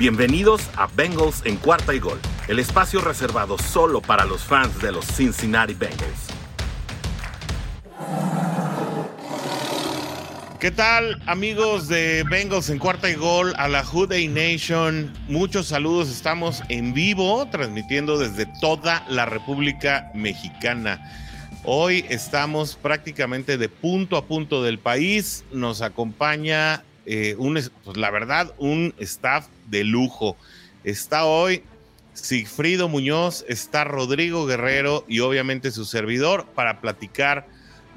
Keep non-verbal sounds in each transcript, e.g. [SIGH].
Bienvenidos a Bengals en cuarta y gol, el espacio reservado solo para los fans de los Cincinnati Bengals. ¿Qué tal amigos de Bengals en cuarta y gol a la Houday Nation? Muchos saludos, estamos en vivo transmitiendo desde toda la República Mexicana. Hoy estamos prácticamente de punto a punto del país, nos acompaña eh, un, pues, la verdad, un staff de lujo. Está hoy Sigfrido Muñoz, está Rodrigo Guerrero y obviamente su servidor para platicar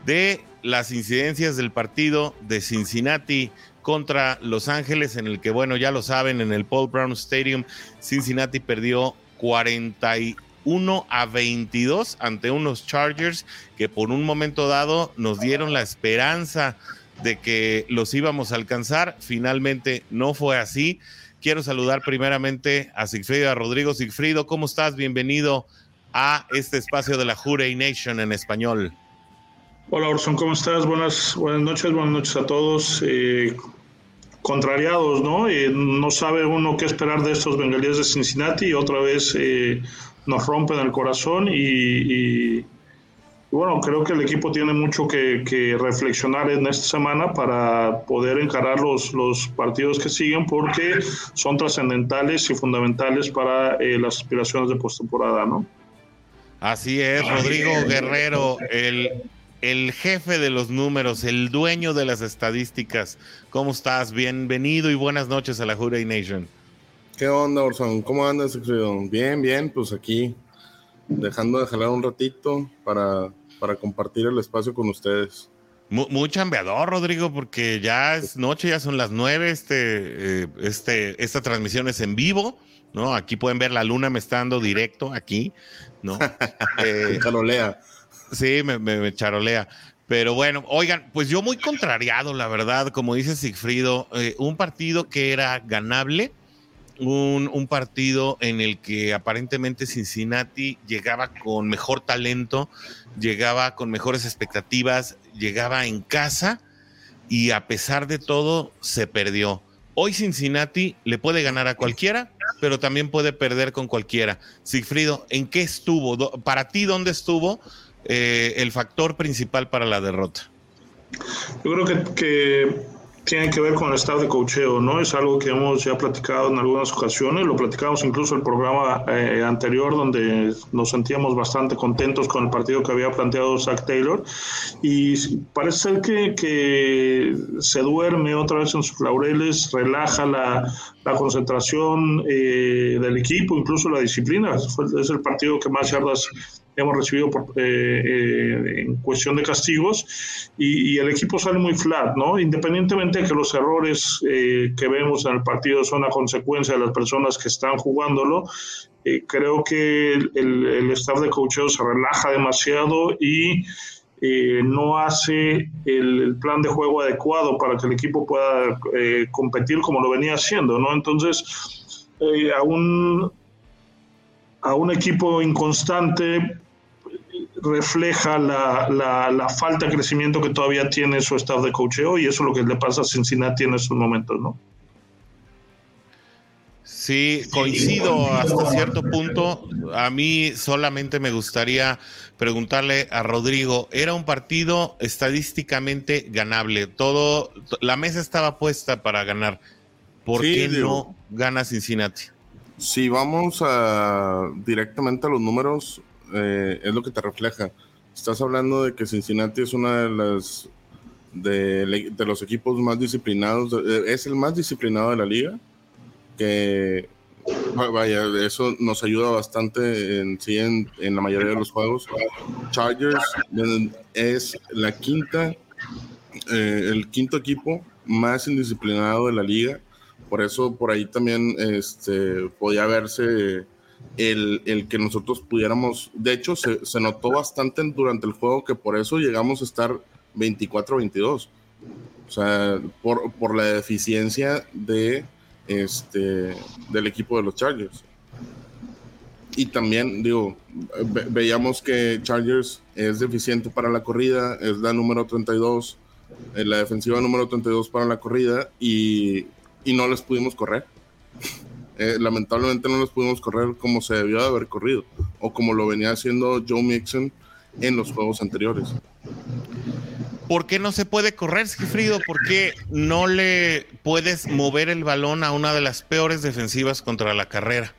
de las incidencias del partido de Cincinnati contra Los Ángeles, en el que, bueno, ya lo saben, en el Paul Brown Stadium, Cincinnati perdió 41 a 22 ante unos Chargers que por un momento dado nos dieron la esperanza de que los íbamos a alcanzar. Finalmente no fue así. Quiero saludar primeramente a Sigfrido, a Rodrigo. Sigfrido, ¿cómo estás? Bienvenido a este espacio de la Jurey Nation en español. Hola Orson, ¿cómo estás? Buenas, buenas noches, buenas noches a todos. Eh, contrariados, ¿no? Eh, no sabe uno qué esperar de estos bengalíes de Cincinnati y otra vez eh, nos rompen el corazón y, bueno, creo que el equipo tiene mucho que, reflexionar en esta semana para poder encarar los, los partidos que siguen porque son trascendentales y fundamentales para eh, las aspiraciones de postemporada, ¿no? Así es, Rodrigo Guerrero, el, el jefe de los números, el dueño de las estadísticas. ¿Cómo estás? Bienvenido y buenas noches a la Juray Nation. ¿Qué onda, Orson? ¿Cómo andas, Bien, bien, pues aquí, dejando de jalar un ratito para para compartir el espacio con ustedes. Muy, chambeador, Rodrigo, porque ya es noche, ya son las nueve. Este, eh, este, esta transmisión es en vivo, ¿no? Aquí pueden ver la luna me está dando directo aquí, ¿no? [LAUGHS] eh, charolea. Sí, me, charolea. Pero bueno, oigan, pues yo muy contrariado, la verdad, como dice Sigfrido, eh, un partido que era ganable, un, partido en el que aparentemente Cincinnati llegaba con mejor talento, llegaba con mejores expectativas, llegaba en casa y a pesar de todo se perdió. Hoy Cincinnati le puede ganar a cualquiera, pero también puede perder con cualquiera. Sigfrido, ¿en qué estuvo? Para ti, ¿dónde estuvo eh, el factor principal para la derrota? Yo creo que tiene que ver con el estado de cocheo, ¿no? Es algo que hemos ya platicado en algunas ocasiones, lo platicamos incluso en el programa eh, anterior donde nos sentíamos bastante contentos con el partido que había planteado Zach Taylor y parece ser que, que se duerme otra vez en sus laureles, relaja la, la concentración eh, del equipo, incluso la disciplina. Es el partido que más yardas hemos recibido por, eh, eh, en cuestión de castigos y, el equipo sale muy flat, ¿no? Independientemente de que los errores que vemos en el partido son a consecuencia de las personas que están jugándolo, creo que el, staff de coacheo se relaja demasiado y no hace el, plan de juego adecuado para que el equipo pueda eh, competir como lo venía haciendo, ¿no? Entonces, eh, a, a un equipo inconstante refleja la, la, falta de crecimiento que todavía tiene su staff de coacheo y eso es lo que le pasa a Cincinnati en estos momentos, ¿no? Sí, coincido hasta cierto punto. A mí solamente me gustaría preguntarle a Rodrigo, era un partido estadísticamente ganable. Todo, la mesa estaba puesta para ganar. ¿Por qué no gana Cincinnati? Si vamos a, directamente a los números, eh, es lo que te refleja. Estás hablando de que Cincinnati es una de las de, de los equipos más disciplinados, es el más disciplinado de la liga que vaya, eso nos ayuda bastante en sí en, la mayoría de los juegos. Chargers es la quinta, eh, el quinto equipo más indisciplinado de la liga. Por eso por ahí también este, podía verse el, el, que nosotros pudiéramos, de hecho se, se, notó bastante durante el juego que por eso llegamos a estar 24-22. O sea, por, por la deficiencia de este, del equipo de los Chargers. Y también, digo, veíamos que Chargers es deficiente para la corrida, es la número 32, eh, la defensiva número 32 para la corrida y, y no les pudimos correr. Eh, lamentablemente no los pudimos correr como se debió de haber corrido o como lo venía haciendo Joe Mixon en los juegos anteriores. ¿Por qué no se puede correr, Sigfrido? ¿Por qué no le puedes mover el balón a una de las peores defensivas contra la carrera?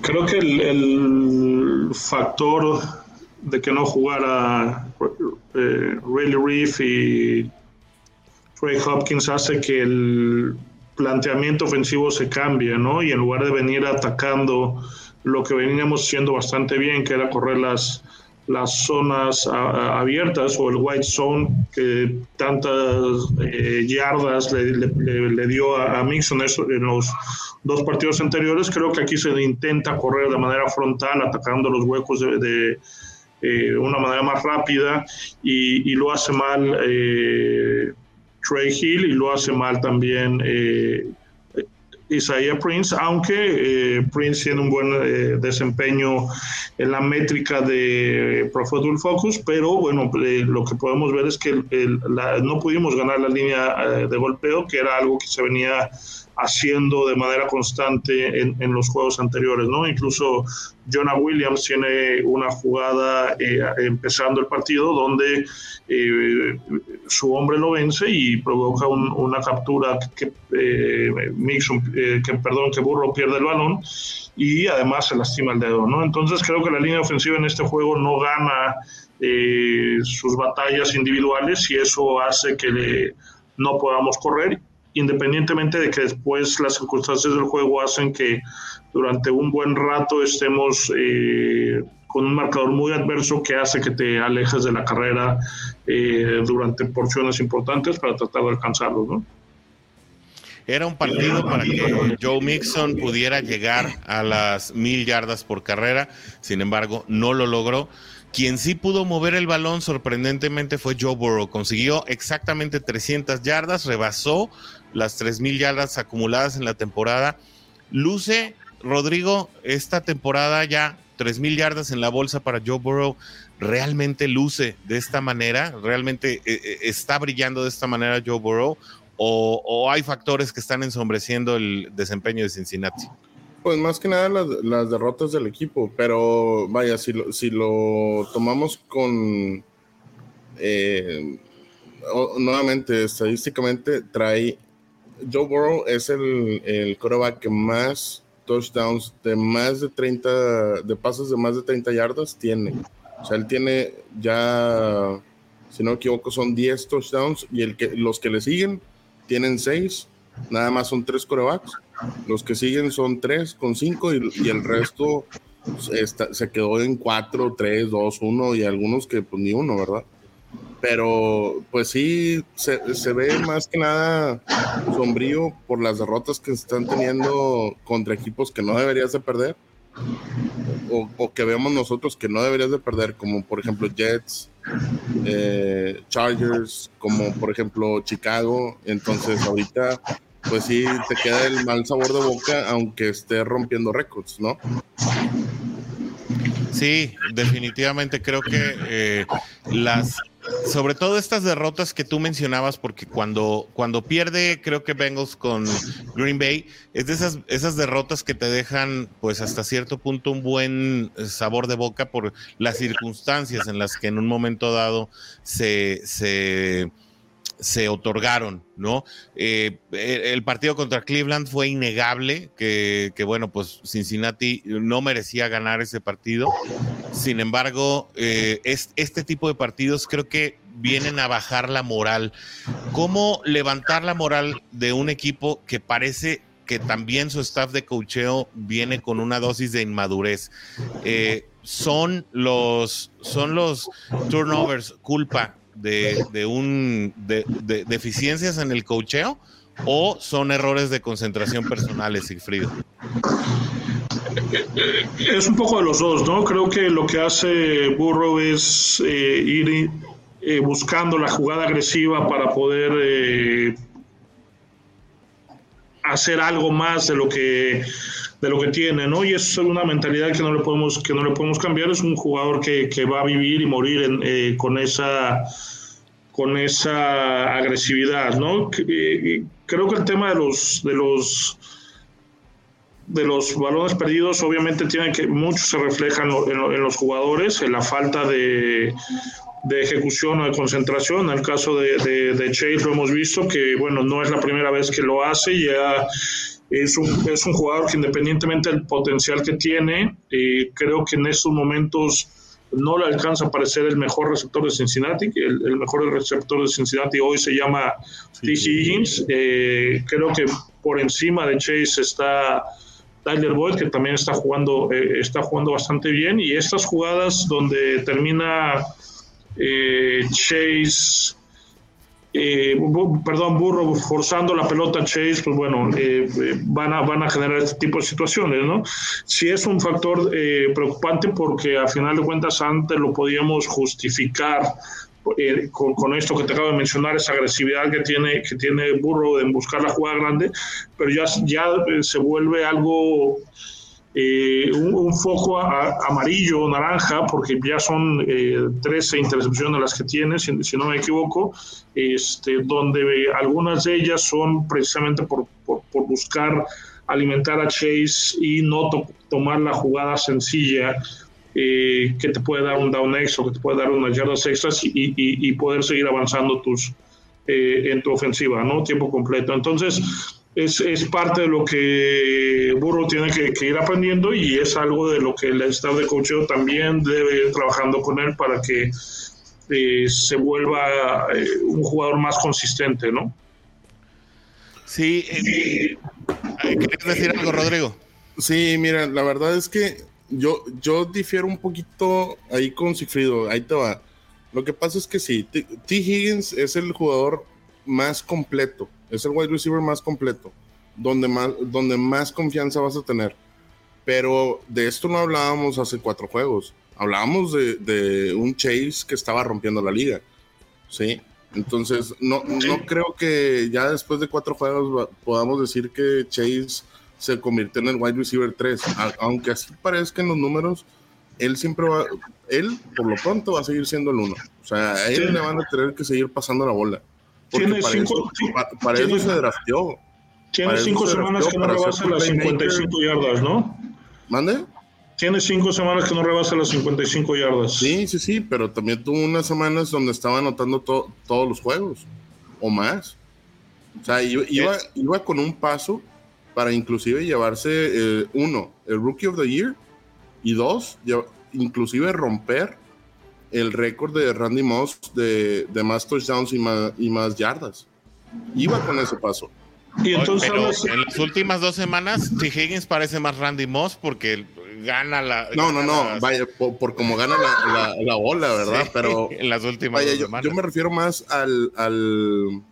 Creo que el, factor de que no jugara eh, Riley Reef y Trey Hopkins hace que el planteamiento ofensivo se cambie, ¿no? Y en lugar de venir atacando lo que veníamos haciendo bastante bien, que era correr las, las zonas abiertas o el white zone que tantas eh, yardas le, dio a, Mixon en los dos partidos anteriores, creo que aquí se intenta correr de manera frontal, atacando los huecos de, eh, una manera más rápida y, lo hace mal eh, Trey Hill y lo hace mal también Isaiah Prince, aunque eh, Prince tiene un buen eh, desempeño en la métrica de Pro Football Focus, pero bueno, eh, lo que podemos ver es que no pudimos ganar la línea de golpeo, que era algo que se venía haciendo de manera constante en, en, los juegos anteriores, ¿no? Incluso Jonah Williams tiene una jugada eh, empezando el partido donde eh, su hombre lo vence y provoca una captura que eh, Mixon, que perdón, que Burro pierde el balón y además se lastima el dedo, ¿no? Entonces creo que la línea ofensiva en este juego no gana sus batallas individuales y eso hace que no podamos correr independientemente de que después las circunstancias del juego hacen que durante un buen rato estemos eh, con un marcador muy adverso que hace que te alejes de la carrera eh, durante porciones importantes para tratar de alcanzarlo, ¿no? Era un partido para que Joe Mixon pudiera llegar a las mil yardas por carrera, sin embargo, no lo logró. Quien sí pudo mover el balón sorprendentemente fue Joe Burrow. Consiguió exactamente 300 yardas, rebasó las 3.000 yardas acumuladas en la temporada. Luce, Rodrigo, esta temporada ya 3.000 yardas en la bolsa para Joe Burrow. ¿Realmente luce de esta manera? ¿Realmente eh, eh, está brillando de esta manera Joe Burrow? ¿O, hay factores que están ensombreciendo el desempeño de Cincinnati? Pues más que nada las, derrotas del equipo, pero vaya, si lo, si lo tomamos con... Eh, nuevamente, estadísticamente trae Joe Burrow es el, el quarterback que más touchdowns de más de 30, de pasos de más de 30 yardas tiene. O sea, él tiene ya, si no me equivoco, son 10 touchdowns y el que, los que le siguen tienen 6. Nada más son 3 corebacks. Los que siguen son 3 con 5 y, y, el resto se quedó en 4, 3, 2, 1 y algunos que pues ni uno, ¿verdad? Pero pues sí, se, se, ve más que nada sombrío por las derrotas que están teniendo contra equipos que no deberías de perder, o, que vemos nosotros que no deberías de perder, como por ejemplo Jets, eh, Chargers, como por ejemplo Chicago, entonces ahorita pues sí te queda el mal sabor de boca aunque esté rompiendo récords, ¿no? Sí, definitivamente creo que eh, las sobre todo estas derrotas que tú mencionabas, porque cuando, cuando pierde, creo que Bengals con Green Bay, es de esas, esas derrotas que te dejan, pues hasta cierto punto, un buen sabor de boca por las circunstancias en las que en un momento dado se, se se otorgaron, ¿no? Eh, el partido contra Cleveland fue innegable, que, bueno, pues Cincinnati no merecía ganar ese partido. Sin embargo, eh, este tipo de partidos creo que vienen a bajar la moral. ¿Cómo levantar la moral de un equipo que parece que también su staff de cocheo viene con una dosis de inmadurez? Eh, son los, son los turnovers culpa de, un de, deficiencias en el cocheo o son errores de concentración personales, Sigfrido? Es un poco de los dos, ¿no? Creo que lo que hace Burrow es eh, ir eh, buscando la jugada agresiva para poder eh, hacer algo más de lo que de lo que tiene, ¿no? Y es una mentalidad que no le podemos que no le podemos cambiar. Es un jugador que, que va a vivir y morir con esa con esa agresividad, ¿no? Creo que el tema de los, de los de los balones perdidos, obviamente tiene que mucho se refleja en, los jugadores, en la falta de, de, ejecución o de concentración. En el caso de, de, Chase lo hemos visto que, bueno, no es la primera vez que lo hace, ya es un, es un jugador que independientemente del potencial que tiene, eh, creo que en estos momentos no le alcanza a parecer el mejor receptor de Cincinnati, el, el mejor receptor de Cincinnati hoy se llama T. Higgins, eh, creo que por encima de Chase está Tyler Boyd, que también está jugando, eh, está jugando bastante bien, y estas jugadas donde termina eh, Chase, eh, perdón, Burro forzando la pelota Chase, pues bueno, van, a, van a generar este tipo de situaciones, ¿no? Sí es un factor preocupante porque a final de cuentas antes lo podíamos justificar eh, con, esto que te acabo de mencionar, esa agresividad que tiene, que tiene Burro en buscar la jugada grande, pero ya, ya eh, se vuelve algo, eh, un, foco amarillo, naranja, porque ya son 13 intercepciones las que tiene, si, no me equivoco, este, donde algunas de ellas son precisamente por, por, buscar alimentar a Chase y no tomar la jugada sencilla eh, que te puede dar un down extra, que te puede dar unas yardas extras y, y, poder seguir avanzando tus, eh, en tu ofensiva, ¿no? Tiempo completo. Entonces, es, es parte de lo que Burro tiene que, ir aprendiendo y es algo de lo que el staff de coacheo también debe ir trabajando con él para que eh, se vuelva un jugador más consistente, ¿no? Sí, ¿quieres decir algo, Rodrigo? Sí, mira, la verdad es que yo, yo difiero un poquito ahí con Sigfrido, ahí te va. Lo que pasa es que sí, T. Higgins es el jugador más completo, es el wide receiver más completo, donde más, donde más confianza vas a tener. Pero de esto no hablábamos hace cuatro juegos, hablábamos de, de un Chase que estaba rompiendo la liga, ¿sí? Entonces, no, no creo que ya después de cuatro juegos podamos decir que Chase se convirtió en el wide receiver 3. aunque así parezca en los números, él siempre va, él por lo pronto va a seguir siendo el uno. O sea, a él le van a tener que seguir pasando la bola. Porque para, cinco, eso, para, eso, se drafteó. Tiene cinco semanas que no rebasa las 55 yardas, ¿no? ¿Mande? Tiene cinco semanas que no rebasa las 55 yardas. Sí, sí, sí, pero también tuvo unas semanas donde estaba anotando todos los juegos, o más. O sea, iba, iba con un paso para inclusive llevarse, eh, uno, el Rookie of the Year, y dos, inclusive romper el récord de Randy Moss de, de más touchdowns y más, y más yardas. Iba con ese paso. Y entonces en las últimas dos semanas, T. Higgins parece más Randy Moss porque gana la. No, no, no, vaya, por, como gana la, la, bola, ¿verdad? Pero. En las últimas vaya, yo, yo, me refiero más al, al,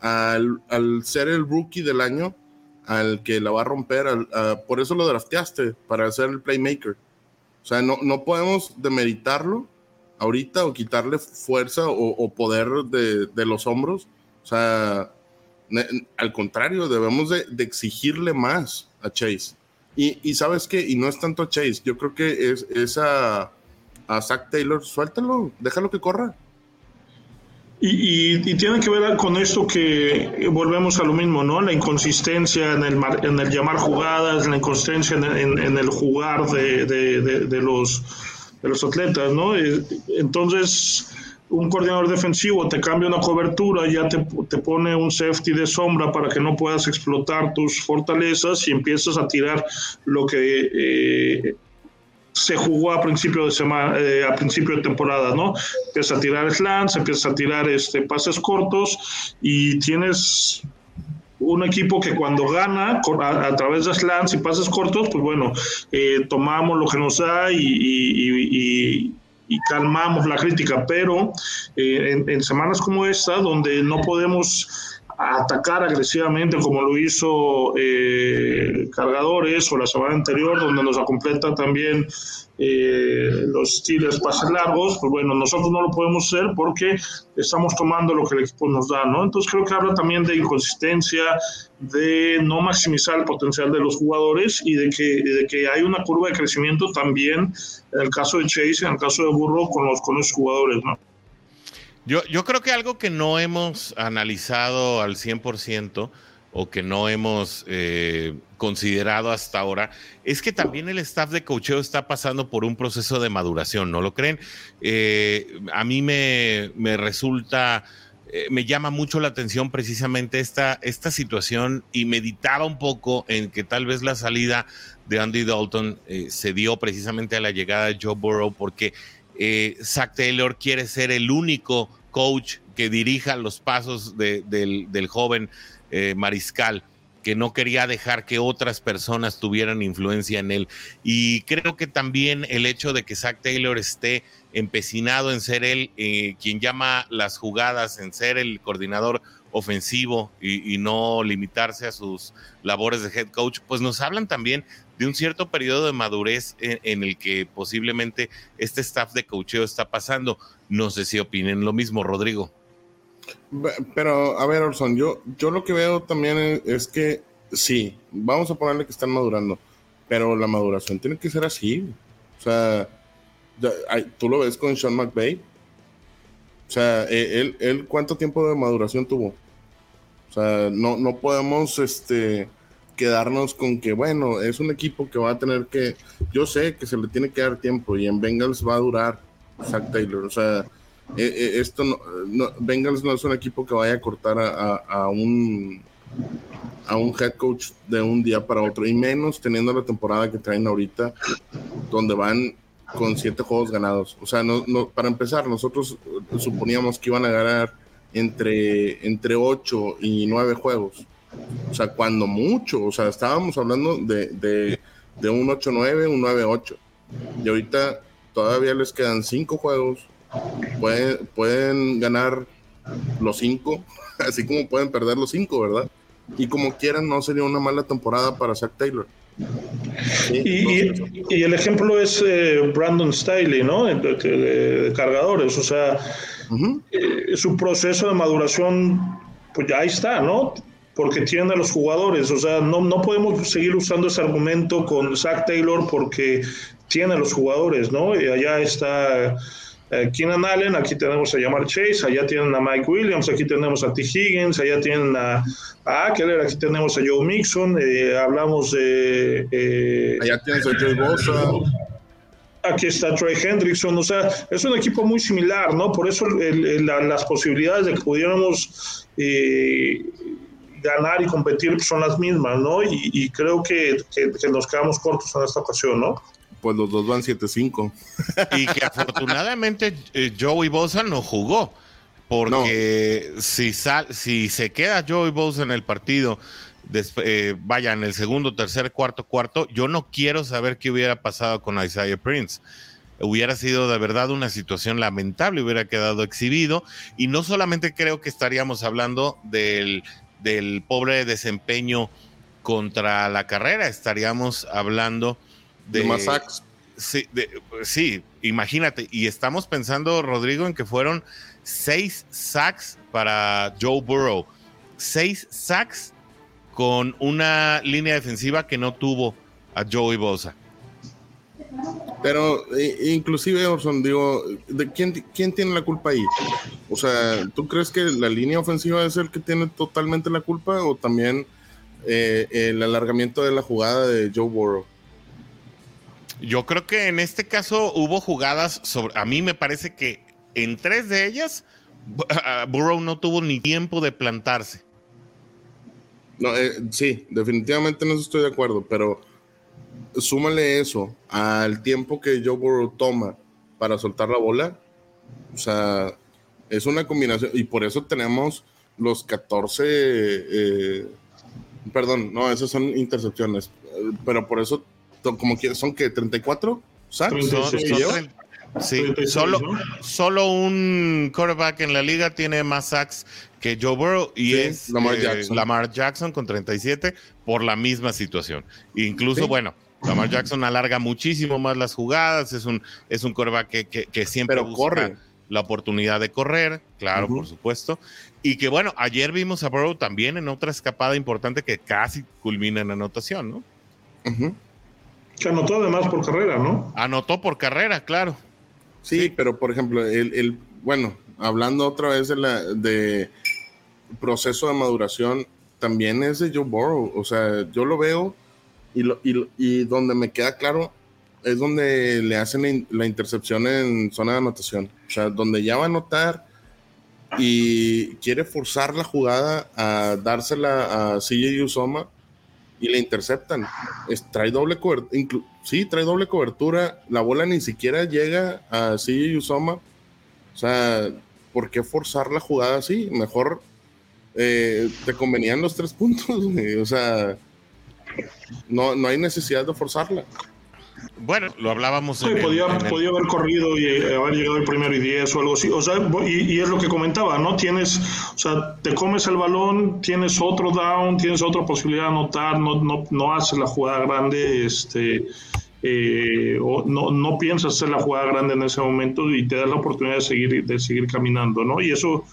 al, al, ser el rookie del año al que la va a romper. por eso lo drafteaste, para ser el playmaker. O sea, no, no podemos demeritarlo ahorita o quitarle fuerza o, poder de, de, los hombros. O sea, al contrario, debemos de, exigirle más a Chase. Y, y, sabes qué, y no es tanto a Chase, yo creo que es, a, a Zach Taylor, suéltalo, déjalo que corra. Y, tiene que ver con esto que volvemos a lo mismo, ¿no? La inconsistencia en el, en el llamar jugadas, la inconsistencia en, el jugar de, de, los, de los atletas, ¿no? Entonces, un coordinador defensivo te cambia una cobertura, ya te, te, pone un safety de sombra para que no puedas explotar tus fortalezas y empiezas a tirar lo que eh, se jugó a principio de semana, eh, a principio de temporada, ¿no? Empiezas a tirar slants, empiezas a tirar este, pases cortos y tienes un equipo que cuando gana a, través de slants y pases cortos, pues bueno, eh, tomamos lo que nos da y, calmamos la crítica, pero eh, en, en, semanas como esta, donde no podemos atacar agresivamente como lo hizo eh, Cargadores o la semana anterior, donde nos completan también eh, los Steelers pases largos, pues bueno, nosotros no lo podemos hacer porque estamos tomando lo que el equipo nos da, ¿no? Entonces creo que habla también de inconsistencia, de no maximizar el potencial de los jugadores y de que, de que hay una curva de crecimiento también en el caso de Chase, en el caso de Burro con los, con los jugadores, ¿no? Yo, yo creo que algo que no hemos analizado al 100% o que no hemos eh, considerado hasta ahora, es que también el staff de cocheo está pasando por un proceso de maduración, ¿no lo creen? Eh, a mí me, me resulta, eh, me llama mucho la atención precisamente esta, esta situación y meditaba un poco en que tal vez la salida de Andy Dalton se dio precisamente a la llegada de Joe Burrow porque Zach Taylor quiere ser el único coach que dirija los pasos del, del joven eh, mariscal que no quería dejar que otras personas tuvieran influencia en él. Y creo que también el hecho de que Zach Taylor esté empecinado en ser él eh, quien llama las jugadas, en ser el coordinador ofensivo y, no limitarse a sus labores de head coach, pues nos hablan también de un cierto periodo de madurez en, el que posiblemente este staff de coacheo está pasando. No sé si opinen lo mismo, Rodrigo. Pero, a ver, Orson, yo, yo lo que veo también es, que sí, vamos a ponerle que están madurando, pero la maduración tiene que ser así. O sea, tú lo ves con Sean McVay. O sea, e, él, él, ¿cuánto tiempo de maduración tuvo? O sea, no, no podemos este, quedarnos con que, bueno, es un equipo que va a tener que. Yo sé que se le tiene que dar tiempo y en Bengals va a durar Zach Taylor. O sea, eh, eh, esto no, Bengals no es un equipo que vaya a cortar a, un a un head coach de un día para otro y menos teniendo la temporada que traen ahorita donde van con siete juegos ganados o sea no, para empezar nosotros suponíamos que iban a ganar entre entre ocho y nueve juegos o sea cuando mucho o sea estábamos hablando de, de, de un 8-9 un 9-8 y ahorita todavía les quedan cinco juegos pueden, pueden ganar los cinco, [LAUGHS] así como pueden perder los cinco, ¿verdad? Y como quieran, no sería una mala temporada para Zach Taylor. y, el ejemplo es eh, Brandon Staley, ¿no? De, cargadores, o sea, eh, su proceso de maduración, pues ya ahí está, ¿no? Porque tiene a los jugadores, o sea, no, no podemos seguir usando ese argumento con Zach Taylor porque tiene a los jugadores, ¿no? Y allá está eh, Keenan Allen, aquí tenemos a Yamar Chase, allá tienen a Mike Williams, aquí tenemos a T. Higgins, allá tienen a, a aquí tenemos a Joe Mixon, eh, hablamos de... Eh, allá tienes a Joe Bosa. Aquí está Trey Hendrickson, o sea, es un equipo muy similar, ¿no? Por eso las posibilidades de que pudiéramos ganar y competir son las mismas, ¿no? Y, creo que, que nos quedamos cortos en esta ocasión, ¿no? pues los dos van 7-5. Y que [LAUGHS] afortunadamente eh, Joey Bosa no jugó. Porque si, sal, si se queda Joey Bosa en el partido, eh, vaya en el segundo, tercer, cuarto, cuarto, yo no quiero saber qué hubiera pasado con Isaiah Prince. Hubiera sido de verdad una situación lamentable, hubiera quedado exhibido. Y no solamente creo que estaríamos hablando del, del pobre desempeño contra la carrera, estaríamos hablando de, más sacks. Sí, sí, imagínate. Y estamos pensando, Rodrigo, en que fueron seis sacks para Joe Burrow. Seis sacks con una línea defensiva que no tuvo a Joey Bosa. Pero inclusive, Orson, digo, ¿de quién, quién tiene la culpa ahí? O sea, ¿tú crees que la línea ofensiva es el que tiene totalmente la culpa o también eh, el alargamiento de la jugada de Joe Burrow? Yo creo que en este caso hubo jugadas sobre. A mí me parece que en tres de ellas, [LAUGHS] Burrow no tuvo ni tiempo de plantarse. No, eh, sí, definitivamente no estoy de acuerdo, pero súmale eso al tiempo que Joe Burrow toma para soltar la bola. O sea, es una combinación, y por eso tenemos los 14. Eh, perdón, no, esas son intercepciones, pero por eso como que son que 34 sacks. sí, solo, solo un quarterback en la liga tiene más sacks que Joe Burrow y es Lamar, eh, Jackson. Lamar Jackson con 37 por la misma situación. Incluso, bueno, Lamar Jackson alarga muchísimo más las jugadas, es un, es un quarterback que, que, siempre busca corre. la oportunidad de correr, claro, por supuesto. Y que bueno, ayer vimos a Burrow también en otra escapada importante que casi culmina en anotación, ¿no? Que anotó además por carrera, ¿no? Anotó por carrera, claro. Sí, pero por ejemplo, el, bueno, hablando otra vez de, la, de proceso de maduración, también es de Joe Burrow. O sea, yo lo veo y, donde me queda claro es donde le hacen la intercepción en zona de anotación. O sea, donde ya va a anotar y quiere forzar la jugada a dársela a CJ Usoma y le interceptan. Trae doble cobertura. Sí, trae doble cobertura. La bola ni siquiera llega a CJ Usoma. O sea, ¿por qué forzar la jugada así? Mejor eh, te convenían los tres puntos. O sea, no, no hay necesidad de forzarla. Bueno, lo hablábamos. podía, haber corrido y eh, haber llegado el primero y diez o algo así. O sea, y, es lo que comentaba, ¿no? Tienes, o sea, te comes el balón, tienes otro down, tienes otra posibilidad de anotar, no, no, no haces la jugada grande, este, eh, o no, no piensas hacer la jugada grande en ese momento y te das la oportunidad de seguir, de seguir caminando, ¿no? Y eso,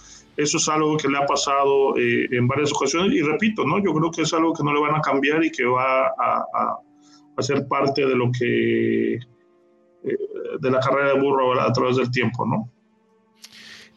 eso es algo que le ha pasado eh, en varias ocasiones. Y repito, ¿no? Yo creo que es algo que no le van a cambiar y que va a a ser parte de lo que, eh, de la carrera de burro a través del tiempo, ¿no?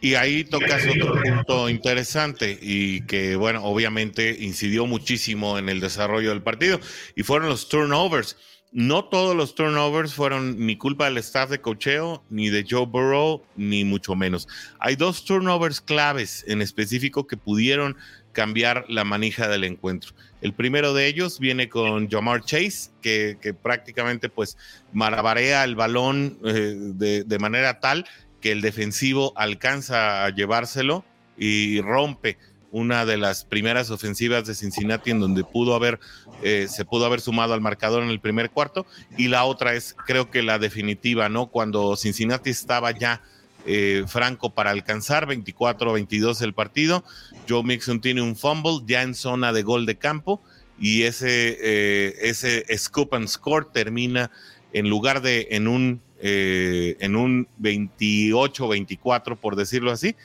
Y ahí tocas otro punto interesante y que, bueno, obviamente incidió muchísimo en el desarrollo del partido y fueron los turnovers. No todos los turnovers fueron ni culpa del staff de cocheo, ni de Joe Burrow, ni mucho menos. Hay dos turnovers claves en específico que pudieron cambiar la manija del encuentro. El primero de ellos viene con Jamar Chase, que, prácticamente pues marabarea el balón eh, de, manera tal que el defensivo alcanza a llevárselo y rompe una de las primeras ofensivas de Cincinnati en donde pudo haber, eh, se pudo haber sumado al marcador en el primer cuarto. Y la otra es, creo que la definitiva, ¿no? Cuando Cincinnati estaba ya eh, franco para alcanzar 24-22 el partido. Joe Mixon tiene un fumble ya en zona de gol de campo y ese, eh, ese scoop and score termina en lugar de en un, eh, en un 28-24, por decirlo así.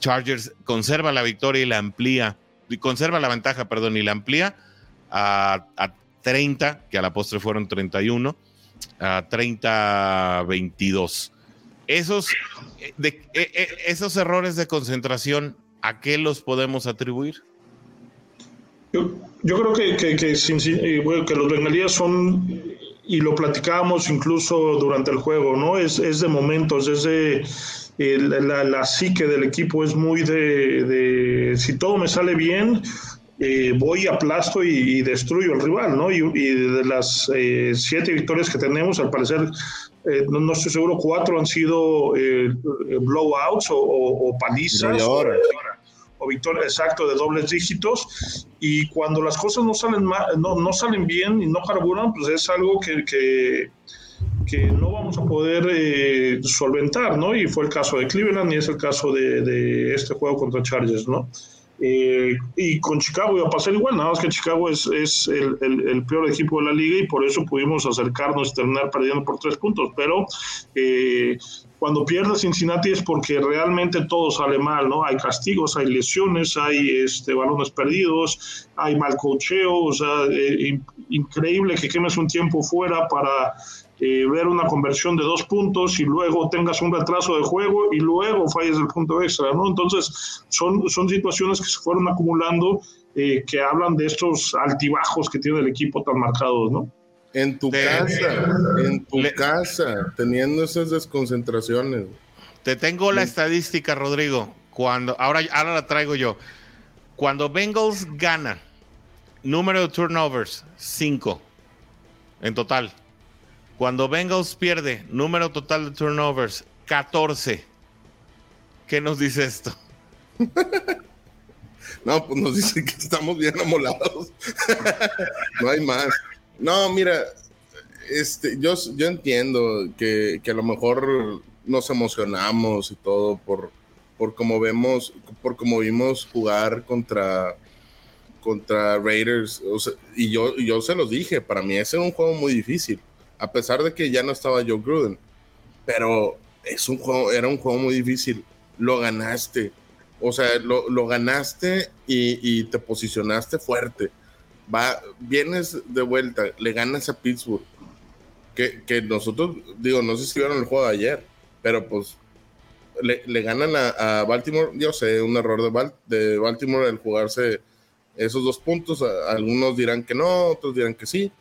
Chargers conserva la victoria y la amplía, conserva la ventaja, perdón, y la amplía a, a 30, que a la postre fueron 31, a 30-22 esos, eh, eh, eh, esos errores de concentración, ¿a qué los podemos atribuir? Yo, creo que, que, que, los bengalíes son, y lo platicábamos incluso durante el juego, ¿no? Es, es de momentos, es de... la, la, psique del equipo es muy de, de si todo me sale bien, eh, voy, aplasto y, destruyo al rival, ¿no? Y, de las siete victorias que tenemos, al parecer eh, no, estoy seguro, cuatro han sido eh, blowouts o, palizas. O, victoria exacto de dobles dígitos y cuando las cosas no salen no, no salen bien y no carburan pues es algo que, que, no vamos a poder eh, solventar no y fue el caso de Cleveland y es el caso de, este juego contra Chargers no eh, y con Chicago iba a pasar igual, nada más que Chicago es, el, peor equipo de la liga y por eso pudimos acercarnos y terminar perdiendo por tres puntos. Pero eh, cuando pierde Cincinnati es porque realmente todo sale mal, ¿no? Hay castigos, hay lesiones, hay este, balones perdidos, hay mal cocheo, o sea, eh, increíble que quemes un tiempo fuera para eh, ver una conversión de dos puntos y luego tengas un retraso de juego y luego falles el punto extra, ¿no? Entonces, son, son situaciones que se fueron acumulando eh, que hablan de estos altibajos que tiene el equipo tan marcados, ¿no? En tu casa, en tu casa, teniendo esas desconcentraciones. Te tengo la estadística, Rodrigo. Cuando, ahora, ahora la traigo yo. Cuando Bengals gana, número de turnovers, 5 en total. Cuando Bengals pierde, número total de turnovers, 14. ¿Qué nos dice esto? [LAUGHS] no, pues nos dice que estamos bien amolados. [LAUGHS] no hay más. No, mira, este, yo, yo entiendo que, a lo mejor nos emocionamos y todo por, por como vemos, por como vimos jugar contra contra Raiders. y yo, yo se los dije, para mí ese era un juego muy difícil a pesar de que ya no estaba Joe Gruden. Pero es un juego, era un juego muy difícil. Lo ganaste. O sea, lo, ganaste y, te posicionaste fuerte. Va, vienes de vuelta, le ganas a Pittsburgh. Que, nosotros, digo, no sé si vieron el juego de ayer, pero pues le, ganan a, Baltimore. Yo sé, un error de, de Baltimore el jugarse esos dos puntos. Algunos dirán que no, otros dirán que sí.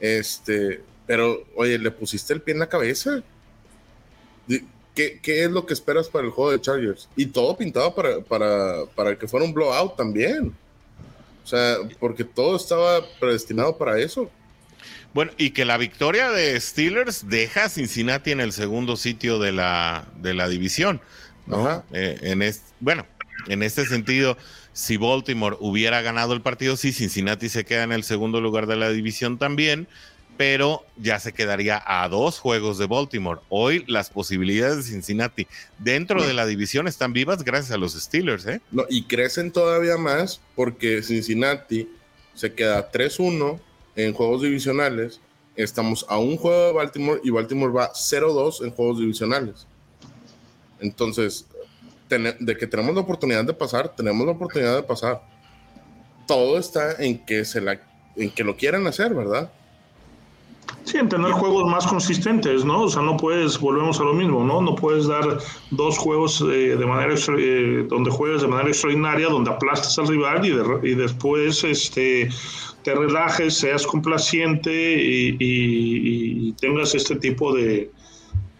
Este, pero, oye, le pusiste el pie en la cabeza. ¿Qué, ¿Qué, es lo que esperas para el juego de Chargers? Y todo pintado para, para, para que fuera un blowout también. O sea, porque todo estaba predestinado para eso. Bueno, y que la victoria de Steelers deja a Cincinnati en el segundo sitio de la, de la división. ¿no? Eh, en bueno, en este sentido, si Baltimore hubiera ganado el partido, sí, Cincinnati se queda en el segundo lugar de la división también, pero ya se quedaría a dos juegos de Baltimore. Hoy las posibilidades de Cincinnati dentro de la división están vivas gracias a los Steelers. ¿eh? No, y crecen todavía más porque Cincinnati se queda 3-1 en juegos divisionales. Estamos a un juego de Baltimore y Baltimore va 0-2 en juegos divisionales. Entonces, de que tenemos la oportunidad de pasar, tenemos la oportunidad de pasar. Todo está en que, se la, en que lo quieran hacer, ¿verdad? Sí, en tener juegos más consistentes, ¿no? O sea, no puedes, volvemos a lo mismo, ¿no? No puedes dar dos juegos eh, de manera eh, donde juegues de manera extraordinaria, donde aplastes al rival y, después este, te relajes, seas complaciente y, tengas este tipo de,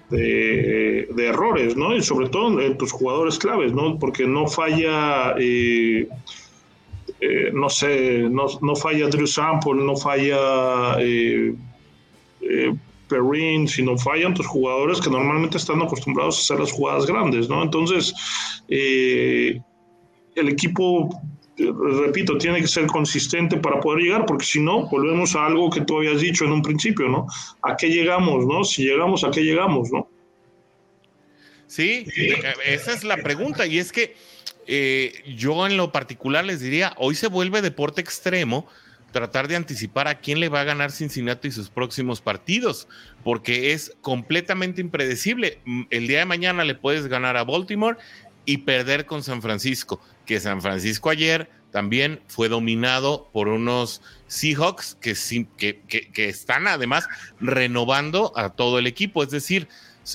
de, errores, ¿no? Y sobre todo en tus jugadores claves, ¿no? Porque no falla, eh, eh, no sé, no, no, falla Drew Sample, no falla eh, eh, Perrin, sino fallan tus jugadores que normalmente están acostumbrados a hacer las jugadas grandes, ¿no? Entonces, el equipo repito, tiene que ser consistente para poder llegar, porque si no, volvemos a algo que tú habías dicho en un principio, ¿no? ¿A qué llegamos, no? Si llegamos, ¿a qué llegamos, no? Sí, esa es la pregunta, y es que eh, yo en lo particular les diría, hoy se vuelve deporte extremo tratar de anticipar a quién le va a ganar Cincinnati sus próximos partidos, porque es completamente impredecible. El día de mañana le puedes ganar a Baltimore y perder con San Francisco que San Francisco ayer también fue dominado por unos Seahawks que, que, que, están además renovando a todo el equipo. Es decir,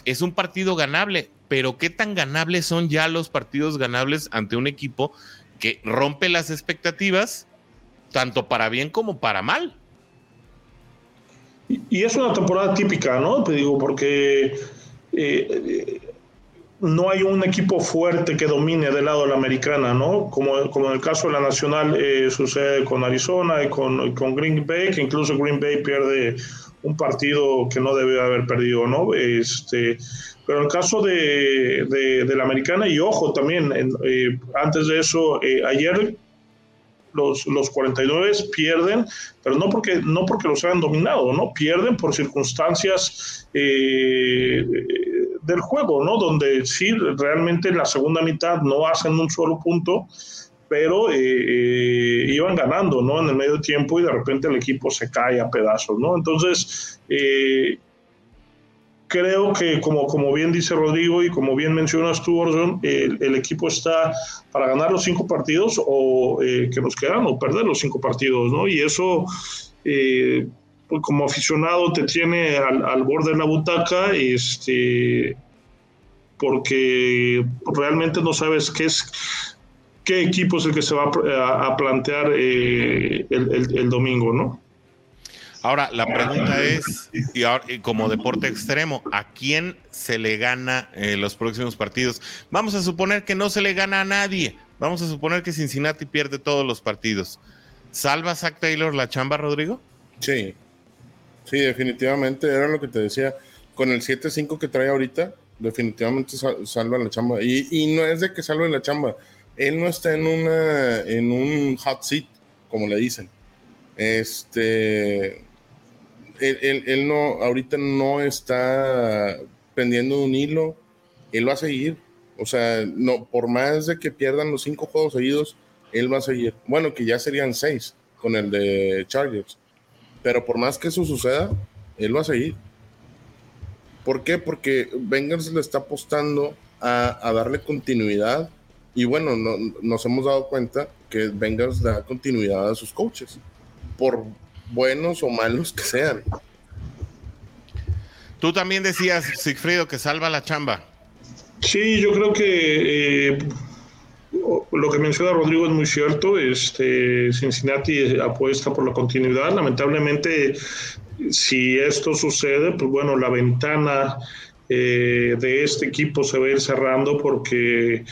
es un partido ganable, pero ¿qué tan ganables son ya los partidos ganables ante un equipo que rompe las expectativas, tanto para bien como para mal? Y, es una temporada típica, ¿no? Te digo, porque eh, no hay un equipo fuerte que domine del lado de la americana, ¿no? Como, en el caso de la nacional eh, sucede con Arizona y con, con, Green Bay, que incluso Green Bay pierde un partido que no debe haber perdido, ¿no? Este, pero en el caso de, de, la americana, y ojo también, eh, antes de eso, eh, ayer los, los 49 pierden, pero no porque, no porque los hayan dominado, ¿no? Pierden por circunstancias del juego, ¿no? Donde sí, realmente en la segunda mitad no hacen un solo punto, pero eh, eh, iban ganando, ¿no? En el medio tiempo y de repente el equipo se cae a pedazos, ¿no? Entonces, eh, creo que como, como bien dice Rodrigo y como bien mencionas tú, Orson, el, equipo está para ganar los cinco partidos o que nos quedan o perder los cinco partidos, ¿no? Y eso pues, como aficionado te tiene al, borde de la butaca, este, porque realmente no sabes qué es qué equipo es el que se va a, plantear eh, el, domingo, ¿no? Ahora, la pregunta es, y, como deporte extremo, ¿a quién se le gana eh, los próximos partidos? Vamos a suponer que no se le gana a nadie. Vamos a suponer que Cincinnati pierde todos los partidos. ¿Salva Zach Taylor la chamba, Rodrigo? Sí. Sí, definitivamente, era lo que te decía. Con el 7-5 que trae ahorita, definitivamente salva la chamba. Y, no es de que salve la chamba. Él no está en, una, en un hot seat, como le dicen. Este. Él, no, ahorita no está pendiendo un hilo. Él va a seguir. O sea, no, por más de que pierdan los cinco juegos seguidos, él va a seguir. Bueno, que ya serían seis con el de Chargers. Pero por más que eso suceda, él va a seguir. ¿Por qué? Porque Bengals le está apostando a, darle continuidad. Y bueno, nos hemos dado cuenta que Bengals da continuidad a sus coaches, por buenos o malos que sean. Tú también decías, Sigfrido, que salva la chamba. Sí, yo creo que eh, lo que menciona Rodrigo es muy cierto. Este, Cincinnati apuesta por la continuidad. Lamentablemente, si esto sucede, pues bueno, la ventana eh, de este equipo se va a ir cerrando porque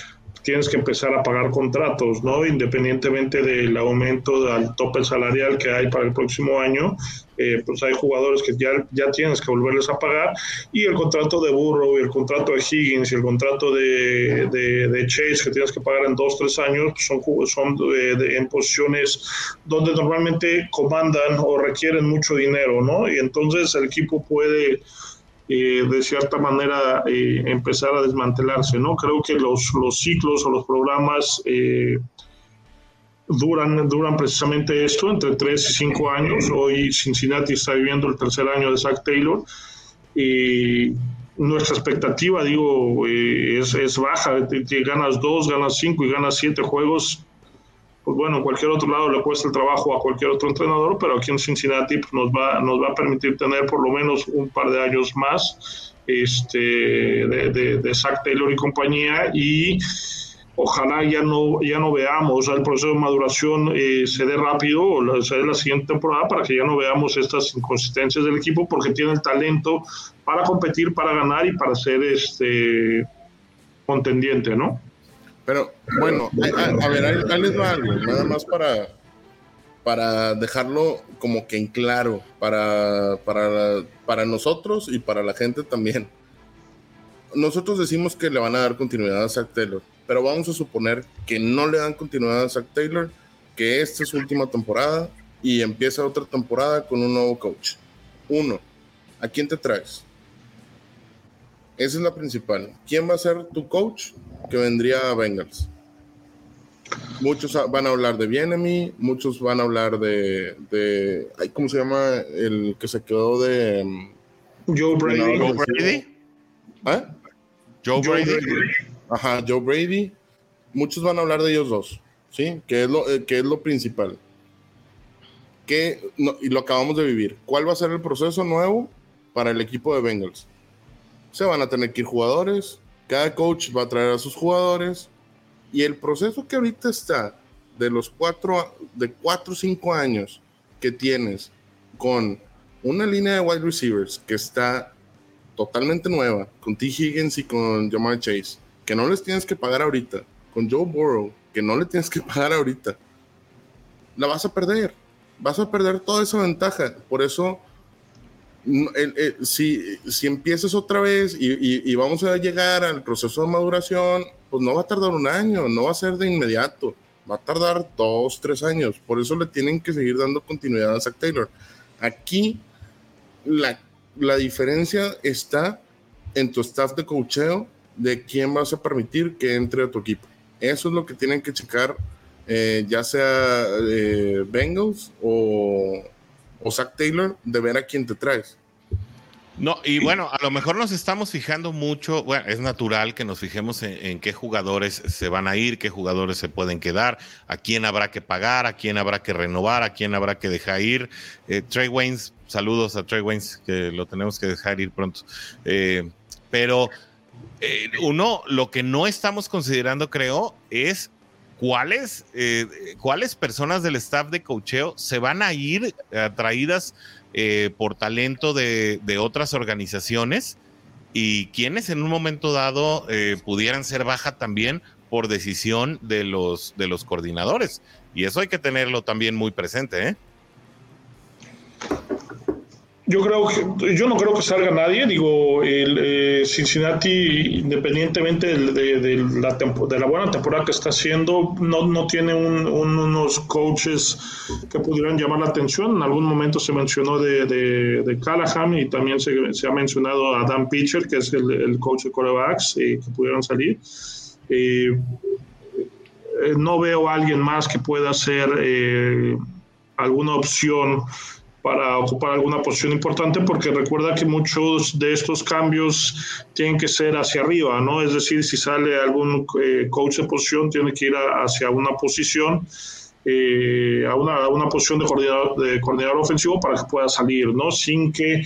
tienes que empezar a pagar contratos, ¿no? Independientemente del aumento del tope salarial que hay para el próximo año, eh, pues hay jugadores que ya, ya tienes que volverles a pagar y el contrato de Burrow y el contrato de Higgins y el contrato de, de, Chase que tienes que pagar en dos, tres años son, son de, en posiciones donde normalmente comandan o requieren mucho dinero, ¿no? Y entonces el equipo puede eh, de cierta manera eh, empezar a desmantelarse, ¿no? Creo que los, los ciclos o los programas eh, duran, duran precisamente esto, entre 3 y 5 años. Hoy Cincinnati está viviendo el tercer año de Zach Taylor y nuestra expectativa, digo, es, es baja. Ganas 2, ganas 5 y ganas 7 juegos pues bueno, en cualquier otro lado le cuesta el trabajo a cualquier otro entrenador, pero aquí en Cincinnati pues, nos, va, nos va a permitir tener por lo menos un par de años más este, de, de, de Zach Taylor y compañía y ojalá ya no, ya no veamos el proceso de maduración eh, se dé rápido o se dé la siguiente temporada para que ya no veamos estas inconsistencias del equipo porque tiene el talento para competir, para ganar y para ser este contendiente, ¿no? Pero bueno, a, ver, ahí, va algo, nada más para, para dejarlo como que en claro, para, para, para nosotros y para la gente también. Nosotros decimos que le van a dar continuidad a Zach Taylor, pero vamos a suponer que no le dan continuidad a Zach Taylor, que esta es su última temporada y empieza otra temporada con un nuevo coach. Uno, ¿a quién te traes? Esa es la principal. ¿Quién va a ser tu coach? que vendría a Bengals. Muchos van a hablar de Bienemy, muchos van a hablar de, de ¿cómo se llama? El que se quedó de mm, Joe Brady. Joe Brady. ¿Eh? Joe, Brady. Ajá, Joe Brady. Muchos van a hablar de ellos dos, ¿sí? Que es lo, eh, que es lo principal. Que, y lo acabamos de vivir. ¿Cuál va a ser el proceso nuevo para el equipo de Bengals? Se van a tener que ir jugadores, cada coach va a traer a sus jugadores y el proceso que ahorita está de los cuatro, de cuatro o cinco años que tienes con una línea de wide receivers que está totalmente nueva, con T. Higgins y con Jamar Chase, que no les tienes que pagar ahorita, con Joe Burrow, que no le tienes que [LAUGHS] pagar ahorita, la vas a perder. Vas a perder toda esa ventaja. Por eso si, si empiezas otra vez y, vamos a llegar al proceso de maduración, pues no va a tardar un año, no va a ser de inmediato, va a tardar dos, tres años. Por eso le tienen que seguir dando continuidad a Zach Taylor. Aquí la, la diferencia está en tu staff de cocheo de quién vas a permitir que entre a tu equipo. Eso es lo que tienen que checar, eh, ya sea eh, Bengals o o Zach Taylor de ver a quién te traes. No, y bueno, a lo mejor nos estamos fijando mucho, bueno, es natural que nos fijemos en, qué jugadores se van a ir, qué jugadores se pueden quedar, a quién habrá que pagar, a quién habrá que renovar, a quién habrá que dejar ir. Eh, Trey Waynes, saludos a Trey Waynes, que lo tenemos que dejar ir pronto. Eh, pero eh, uno, lo que no estamos considerando, creo, es cuáles, eh, cuáles personas del staff de cocheo se van a ir atraídas eh, por talento de, otras organizaciones y quiénes en un momento dado eh, pudieran ser baja también por decisión de los, de los coordinadores. Y eso hay que tenerlo también muy presente. ¿eh? Yo creo que yo no creo que salga nadie. Digo, el eh, Cincinnati, independientemente de, la de la buena temporada que está haciendo, no, no tiene unos coaches que pudieran llamar la atención. En algún momento se mencionó de, de, Callahan y también se, ha mencionado a Dan Pitcher, que es el, coach de corebacks, eh, que pudieran salir. Eh, no veo a alguien más que pueda ser alguna opción para ocupar alguna posición importante, porque recuerda que muchos de estos cambios tienen que ser hacia arriba, ¿no? Es decir, si sale algún eh, coach de posición, tiene que ir hacia una posición, eh, a, una, una, posición de coordinador, de coordinador ofensivo para que pueda salir, ¿no? Sin que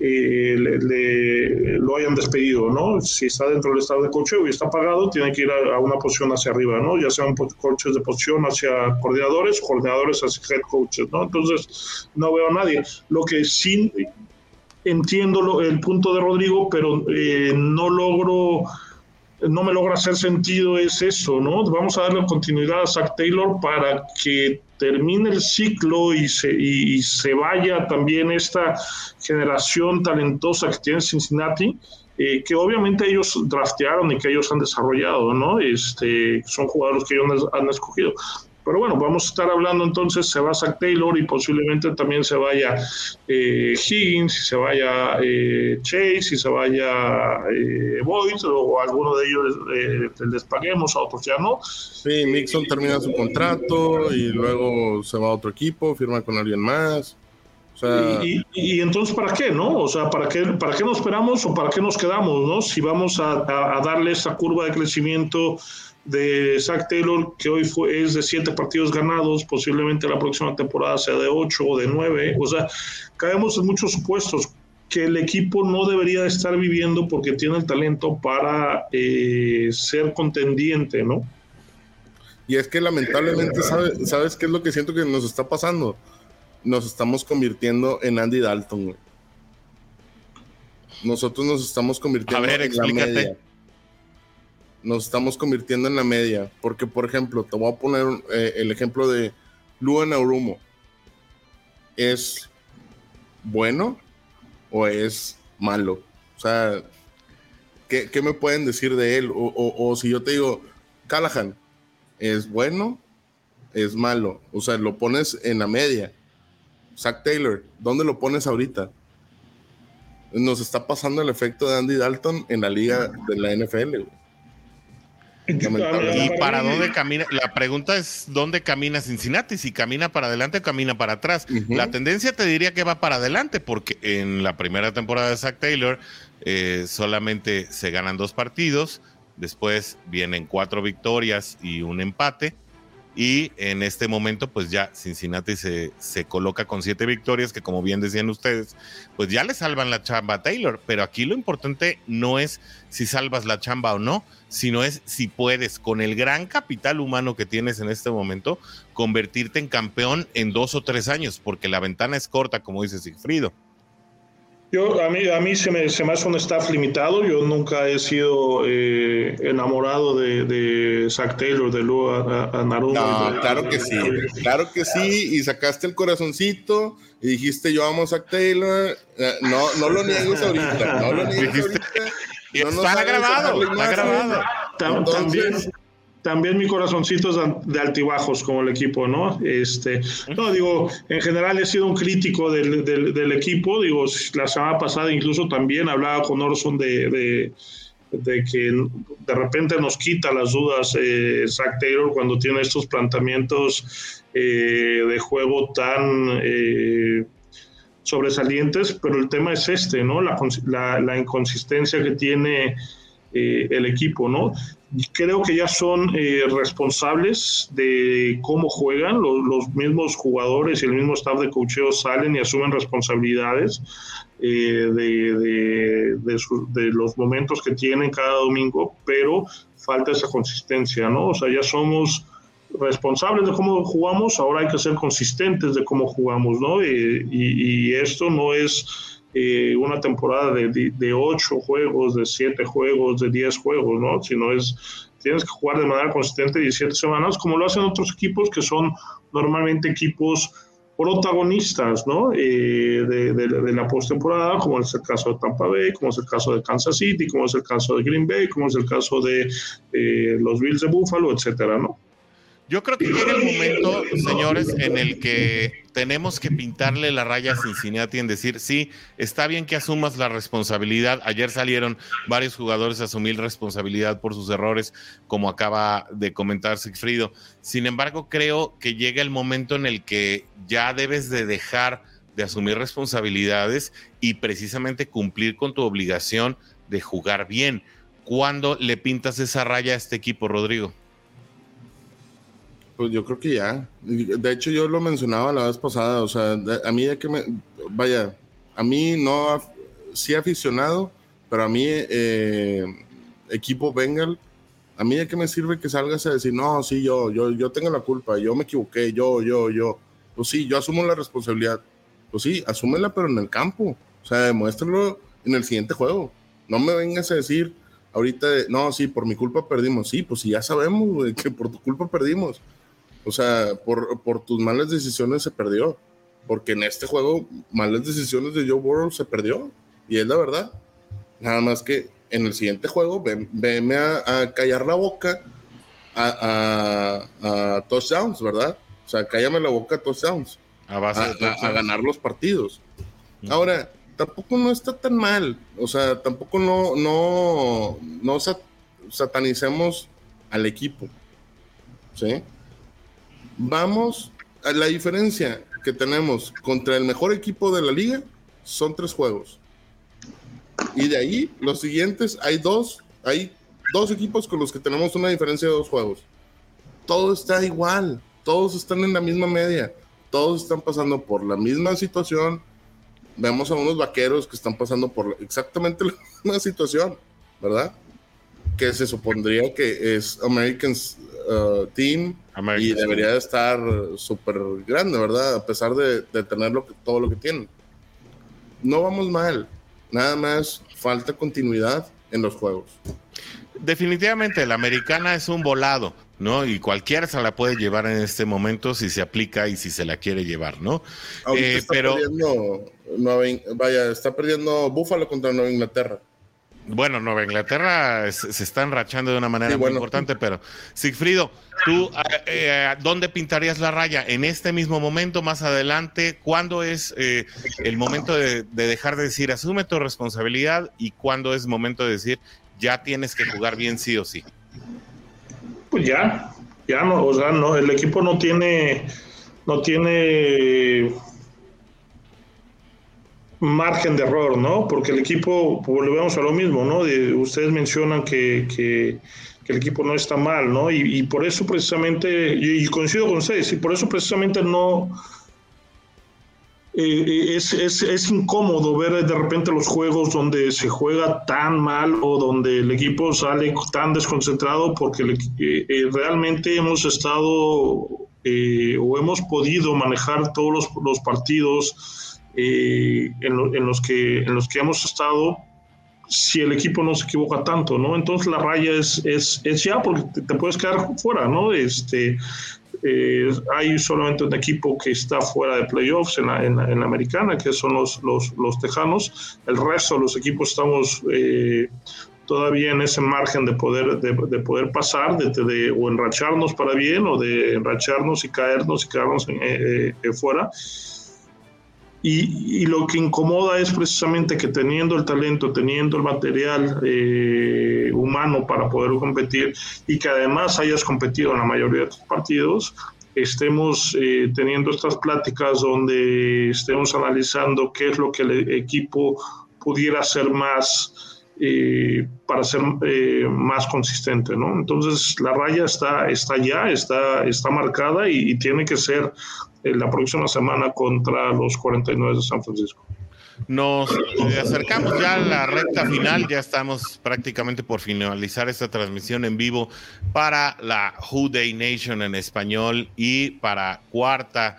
eh, le, lo hayan despedido, ¿no? Si está dentro del estado de cocheo y está pagado, tiene que ir a, una posición hacia arriba, ¿no? Ya sean coches de posición hacia coordinadores, coordinadores hacia head coaches, ¿no? Entonces, no veo a nadie. Lo que sí entiendo el punto de Rodrigo, pero eh, no logro no me logra hacer sentido es eso, ¿no? Vamos a darle continuidad a Zach Taylor para que termine el ciclo y se, y, se vaya también esta generación talentosa que tiene Cincinnati, eh, que obviamente ellos draftearon y que ellos han desarrollado, ¿no? Este, son jugadores que ellos han escogido. Pero bueno, vamos a estar hablando entonces, se va Zach Taylor y posiblemente también se vaya eh, Higgins, y se vaya eh, Chase, y se vaya eh, Boyd, o alguno de ellos eh, les paguemos, a otros ya no. Sí, Mixon termina su contrato y luego se va a otro equipo, firma con alguien más. y, entonces, ¿para qué, no? O sea, ¿para qué, ¿para qué nos esperamos o para qué nos quedamos, no? Si vamos a, a darle esa curva de crecimiento de Zach Taylor, que hoy fue, es de siete partidos ganados, posiblemente la próxima temporada sea de ocho o de nueve. O sea, caemos en muchos supuestos que el equipo no debería estar viviendo porque tiene el talento para eh, ser contendiente, ¿no? Y es que lamentablemente, ¿sabes, qué es lo que siento que nos está pasando? Nos estamos convirtiendo en Andy Dalton, Nosotros nos estamos convirtiendo en la media nos estamos convirtiendo en la media. Porque, por ejemplo, te voy a poner eh, el ejemplo de Luan Aurumo. ¿Es bueno o es malo? O sea, ¿qué, me pueden decir de él? O, si yo te digo, Callahan, ¿es bueno? ¿Es malo? O sea, lo pones en la media. Zach Taylor, ¿dónde lo pones ahorita? Nos está pasando el efecto de Andy Dalton en la liga de la NFL. ¿Y para dónde camina? La pregunta es dónde camina Cincinnati, si camina para adelante o camina para atrás. La tendencia te diría que va para adelante, porque en la primera temporada de Zach Taylor eh, solamente se ganan dos partidos, después vienen cuatro victorias y un empate y en este momento, pues ya Cincinnati se, se, coloca con siete victorias, que como bien decían ustedes, pues ya le salvan la chamba a Taylor. Pero aquí lo importante no es si salvas la chamba o no, sino es si puedes, con el gran capital humano que tienes en este momento, convertirte en campeón en dos o tres años, porque la ventana es corta, como dice Sigfrido. Yo, a mí, a mí se, me, se me hace un staff limitado. Yo nunca he sido eh, enamorado de, de Zach Taylor, de Lua a, No, claro que sí. Claro que sí. Y sacaste el corazoncito y dijiste, yo amo a Zach Taylor. Eh, no, no lo niegues ahorita. No lo niegues ahorita. No está grabado. Está grabado. También también mi corazoncito es de altibajos como el equipo, ¿no? Este, no, digo, en general he sido un crítico del, del, equipo, digo, la semana pasada incluso también hablaba con Orson de, de, que de repente nos quita las dudas eh, Zach Taylor cuando tiene estos planteamientos eh, de juego tan... Eh, sobresalientes, pero el tema es este, ¿no? La, la, inconsistencia que tiene eh, el equipo, ¿no? Creo que ya son eh, responsables de cómo juegan, los, mismos jugadores y el mismo staff de cocheo salen y asumen responsabilidades eh, de, de, los momentos que tienen cada domingo, pero falta esa consistencia, ¿no? O sea, ya somos responsables de cómo jugamos, ahora hay que ser consistentes de cómo jugamos, ¿no? y esto no es eh, una temporada de, de, ocho juegos, de siete juegos, de diez juegos, ¿no? Sino es, tienes que jugar de manera consistente 17 semanas, como lo hacen otros equipos que son normalmente equipos protagonistas, ¿no? Eh, de, de, la postemporada, como es el caso de Tampa Bay, como es el caso de Kansas City, como es el caso de Green Bay, como es el caso de eh, los Bills de Buffalo, etcétera, ¿no? Yo creo que llega el momento, señores, en el que tenemos que pintarle la raya a Cincinnati en decir, sí, está bien que asumas la responsabilidad. Ayer salieron varios jugadores a asumir responsabilidad por sus errores, como acaba de comentar Sigfrido. Sin embargo, creo que llega el momento en el que ya debes de dejar de asumir responsabilidades y precisamente cumplir con tu obligación de jugar bien. ¿Cuándo le pintas esa raya a este equipo, Rodrigo? Pues yo creo que ya. De hecho, yo lo mencionaba la vez pasada. O sea, a mí ya que me. Vaya, a mí no. sí aficionado, pero a mí, eh, equipo Bengal, a mí de qué me sirve que salgas a decir, no, sí, yo, yo, yo tengo la culpa, yo me equivoqué, yo, yo, yo. Pues sí, yo asumo la responsabilidad. Pues sí, asúmela, pero en el campo. O sea, demuéstralo en el siguiente juego. No me vengas a decir ahorita, no, sí, por mi culpa perdimos. Sí, pues sí, ya sabemos que por tu culpa perdimos. O sea, por, por tus malas decisiones se perdió. Porque en este juego, malas decisiones de Joe Burrow se perdió. Y es la verdad. Nada más que en el siguiente juego, venme a, callar la boca a, a, touchdowns, ¿verdad? O sea, cállame la boca a touchdowns. A, a, ganar los partidos. Ahora, tampoco no está tan mal. O sea, tampoco no, no, no satanicemos al equipo. ¿Sí? Vamos a la diferencia que tenemos contra el mejor equipo de la liga son tres juegos. Y de ahí, los siguientes, hay dos, hay dos equipos con los que tenemos una diferencia de dos juegos. Todo está igual, todos están en la misma media, todos están pasando por la misma situación. Vemos a unos vaqueros que están pasando por exactamente la [LAUGHS] misma situación, ¿verdad? Que se supondría que es Americans uh, Team y debería estar súper grande, ¿verdad? A pesar de, tener todo lo que tienen. No vamos mal, Nada más falta continuidad en los juegos. Definitivamente, la americana es un volado, ¿no? Y cualquiera se la puede llevar en este momento si se aplica y si se la quiere llevar, ¿no? Eh, está pero perdiendo vaya, está perdiendo Búfalo contra Nueva Inglaterra. Bueno, Nueva Inglaterra se, está enrachando de una manera muy importante, pero Sigfrido, ¿tú eh, eh, dónde pintarías la raya? ¿En este mismo momento, más adelante? ¿Cuándo es eh, el momento de, dejar de decir asume tu responsabilidad y cuándo es momento de decir ya tienes que jugar bien sí o sí? Pues ya, ya no, o sea, no, el equipo no tiene, no tiene margen de error, ¿no? Porque el equipo, volvemos a lo mismo, ¿no? ustedes mencionan que, el equipo no está mal, ¿no? Y, por eso precisamente, y, coincido con ustedes, y por eso precisamente no... Eh, es, es, incómodo ver de repente los juegos donde se juega tan mal o donde el equipo sale tan desconcentrado porque eh, eh, realmente hemos estado o hemos podido manejar todos los, los partidos eh, en, los que, en los que hemos estado si el equipo no se equivoca tanto, ¿no? Entonces la raya es, es, es ya porque te, puedes quedar fuera, ¿no? Este, eh, hay solamente un equipo que está fuera de playoffs en la, en la, americana, que son los, los, los, tejanos. El resto de los equipos estamos eh, todavía en ese margen de poder, de, de poder pasar, de, de, o enracharnos para bien, o de enracharnos y caernos y quedarnos fuera. Y, lo que incomoda es precisamente que teniendo el talento, teniendo el material eh, humano para poder competir y que además hayas competido en la mayoría de tus partidos, estemos eh, teniendo estas pláticas donde estemos analizando qué es lo que el equipo pudiera hacer más eh, para ser más consistente, ¿no? Entonces la raya está, está ya, está, está marcada y tiene que ser la próxima semana contra los 49 de San Francisco. Nos acercamos ya a la recta final, ya estamos prácticamente por finalizar esta transmisión en vivo para la Who Day Nation en español y para cuarta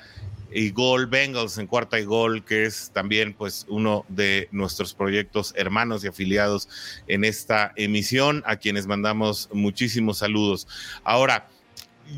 y gol Bengals en cuarta y gol, que es también pues uno de nuestros proyectos hermanos y afiliados en esta emisión, a quienes mandamos muchísimos saludos. Ahora,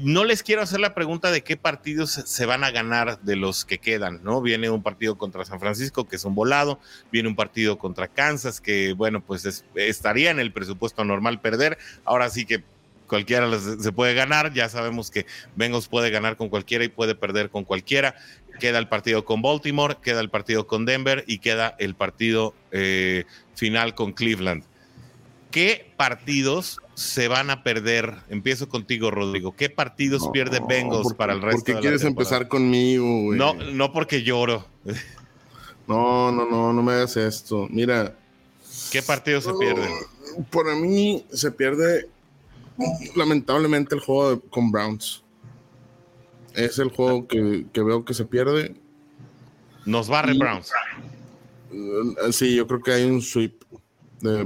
no les quiero hacer la pregunta de qué partidos se van a ganar de los que quedan, ¿no? Viene un partido contra San Francisco, que es un volado, viene un partido contra Kansas, que bueno, pues estaría en el presupuesto normal perder. Ahora sí que cualquiera se puede ganar, ya sabemos que Bengals puede ganar con cualquiera y puede perder con cualquiera. Queda el partido con Baltimore, queda el partido con Denver y queda el partido eh, final con Cleveland. ¿Qué partidos se van a perder? Empiezo contigo, Rodrigo. ¿Qué partidos pierde Bengals para el resto ¿Por qué quieres empezar conmigo, güey? No, no porque lloro. No, no, no, no me hagas esto. Mira. ¿Qué partidos se pierden? Para mí se pierde lamentablemente el juego con Browns. Es el juego que, veo que se pierde. Nos barre Browns. Sí, yo creo que hay un sweep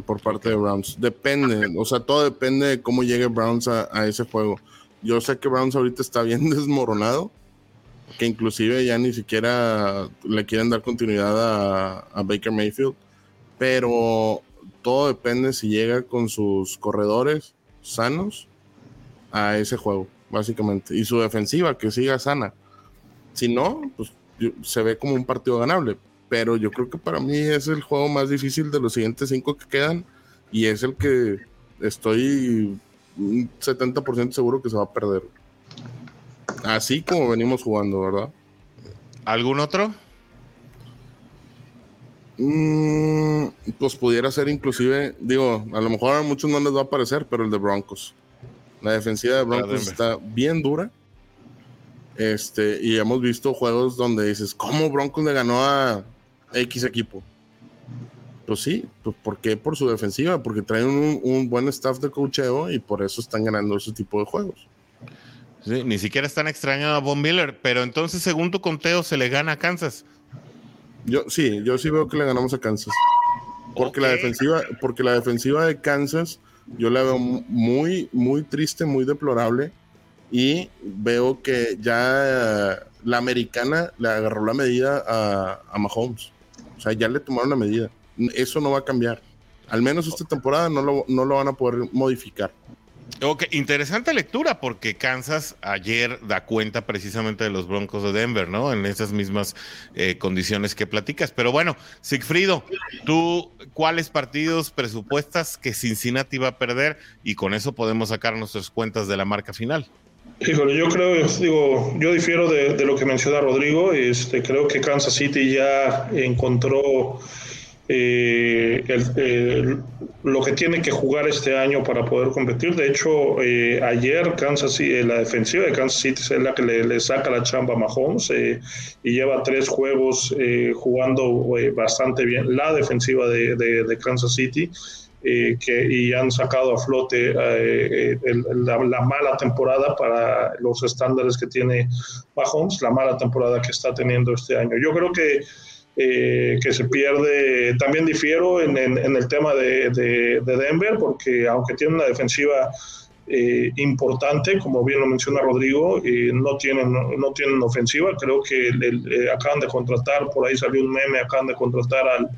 por parte de Browns. Depende, o sea, todo depende de cómo llegue Browns a, ese juego. Yo sé que Browns ahorita está bien [LAUGHS] desmoronado, que inclusive ya ni siquiera le quieren dar continuidad a, a Baker Mayfield, pero todo depende si llega con sus corredores sanos a ese juego, básicamente, y su defensiva que siga sana. Si no, pues se ve como un partido ganable, pero yo creo que para mí es el juego más difícil de los siguientes cinco que quedan y es el que estoy un 70% seguro que se va a perder. Así como venimos jugando, ¿verdad? ¿Algún otro? Mm, pues pudiera ser inclusive, digo, a lo mejor a muchos no les va a parecer, pero el de Broncos. La defensiva de Broncos está bien dura. Este, y hemos visto juegos donde dices, ¿cómo Broncos le ganó a X equipo? Pues sí, pues ¿por qué? Por su defensiva, porque traen un, buen staff de cocheo y por eso están ganando ese tipo de juegos. Sí, ni siquiera están extrañando a Von Miller, pero entonces, según tu conteo, se le gana a Kansas. Yo sí, yo sí veo que le ganamos a Kansas. Porque la defensiva, porque la defensiva de Kansas, yo la veo muy, muy triste, muy deplorable. Y veo que ya la americana le agarró la medida a, a Mahomes. O sea, ya le tomaron la medida. Eso no va a cambiar. Al menos esta temporada no lo, no lo van a poder modificar. Ok, interesante lectura porque Kansas ayer da cuenta precisamente de los Broncos de Denver, ¿no? En esas mismas eh, condiciones que platicas. Pero bueno, Sigfrido, ¿tú cuáles partidos presupuestas que Cincinnati va a perder? Y con eso podemos sacar nuestras cuentas de la marca final. Híjole, yo creo, digo, yo difiero de, lo que menciona Rodrigo. Este, creo que Kansas City ya encontró eh, lo que tiene que jugar este año para poder competir. De hecho, eh, ayer Kansas City, la defensiva de Kansas City es la que le, saca la chamba a Mahomes eh, y lleva tres juegos jugando bastante bien. La defensiva de, Kansas City. Que, y han sacado a flote la, la, mala temporada para los estándares que tiene Mahomes, la mala temporada que está teniendo este año. Yo creo que eh, que se pierde. También difiero en, el tema de, Denver, porque aunque tiene una defensiva eh, importante, como bien lo menciona Rodrigo, eh, no, tienen, no, tienen ofensiva. Creo que acaban de contratar, por ahí salió un meme, acaban de contratar al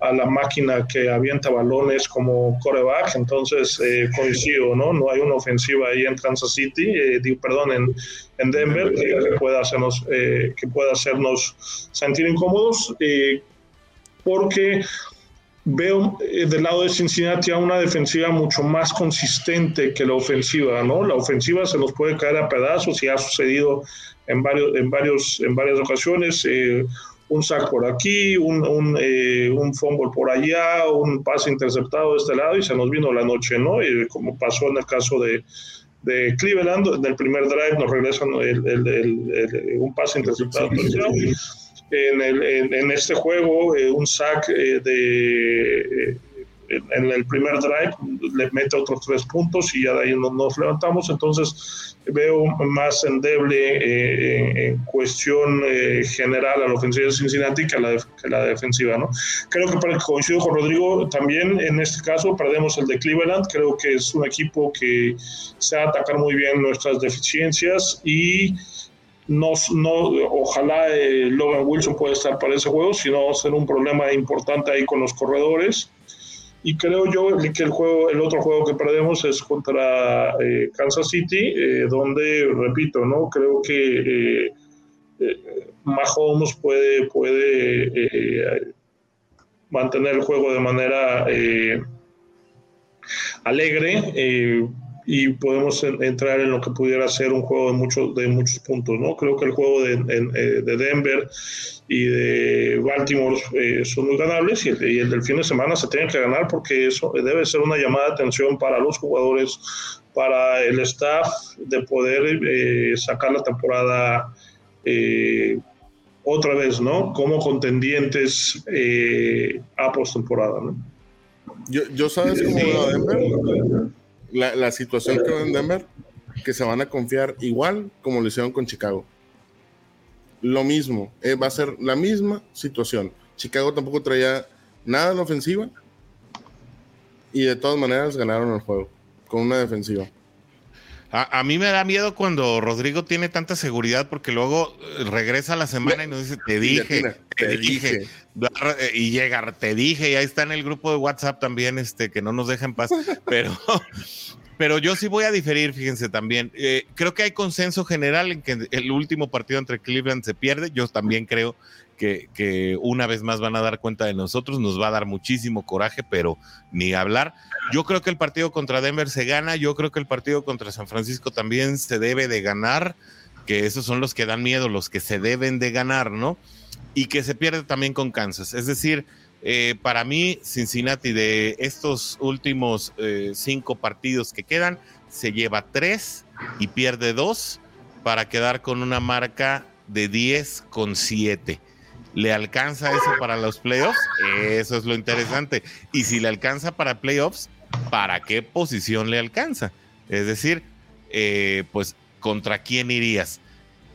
a la máquina que avienta balones como coreback, entonces eh, coincido, ¿no? No hay una ofensiva ahí en Kansas City, eh, perdón, en, en Denver que, pueda hacernos, eh, que pueda hacernos sentir incómodos, porque veo del lado de Cincinnati a una defensiva mucho más consistente que la ofensiva, ¿no? La ofensiva se nos puede caer a pedazos y ha sucedido en, varios, en, varios, en varias ocasiones un sack por aquí, un, un, eh, un, fumble por allá, un pase interceptado de este lado y se nos vino la noche, ¿no? Y como pasó en el caso de, de Cleveland, en el primer drive nos regresan el, el, un pase interceptado. En, el, en, este juego, eh, un sack eh, de en el primer drive le mete otros tres puntos y ya de ahí nos, levantamos. Entonces veo más endeble eh, en cuestión eh, general a la ofensiva de Cincinnati que a la, la defensiva. ¿no? Creo que para, coincido con Rodrigo, también en este caso perdemos el de Cleveland. Creo que es un equipo que a atacar muy bien nuestras deficiencias y nos, no, ojalá eh, Logan Wilson pueda estar para ese juego, si no va a ser un problema importante ahí con los corredores. Y creo yo que el juego, el otro juego que perdemos es contra eh, Kansas City, eh, donde, repito, ¿no? Creo que eh, Mahomes puede, puede mantener el juego de manera alegre y podemos entrar en lo que pudiera ser un juego de muchos de muchos puntos no creo que el juego de, eh, de Denver y de Baltimore eh, son muy ganables y el, del fin de semana se tiene que ganar porque eso debe ser una llamada de atención para los jugadores para el staff de poder eh, sacar la temporada otra vez no como contendientes a postemporada no yo, yo sabes cómo veo Denver. La, situación que en Denver, que se van a confiar igual como lo hicieron con Chicago. Lo mismo, eh, va a ser la misma situación. Chicago tampoco traía nada en ofensiva. Y de todas maneras ganaron el juego con una defensiva. A, mí me da miedo cuando Rodrigo tiene tanta seguridad porque luego eh, regresa a la semana y nos dice, te dije, te, dije. Eh, y llega, te dije, y ahí está en el grupo de WhatsApp también, este, que no nos dejen paz. [LAUGHS] Pero, pero yo sí voy a diferir, fíjense también. Eh, creo que hay consenso general en que el último partido entre Cleveland se pierde. Yo también creo que, una vez más van a dar cuenta de nosotros, nos va a dar muchísimo coraje, pero ni hablar. Yo creo que el partido contra Denver se gana, yo creo que el partido contra San Francisco también se debe de ganar, que esos son los que dan miedo, los que se deben de ganar, ¿no? Y que se pierde también con Kansas. Es decir, eh, para mí, Cincinnati de estos últimos eh, cinco partidos que quedan, se lleva tres y pierde dos para quedar con una marca de 10 con 7. ¿Le alcanza eso para los playoffs? Eso es lo interesante. Y si le alcanza para playoffs, ¿para qué posición le alcanza? Es decir, eh, pues, ¿contra quién irías?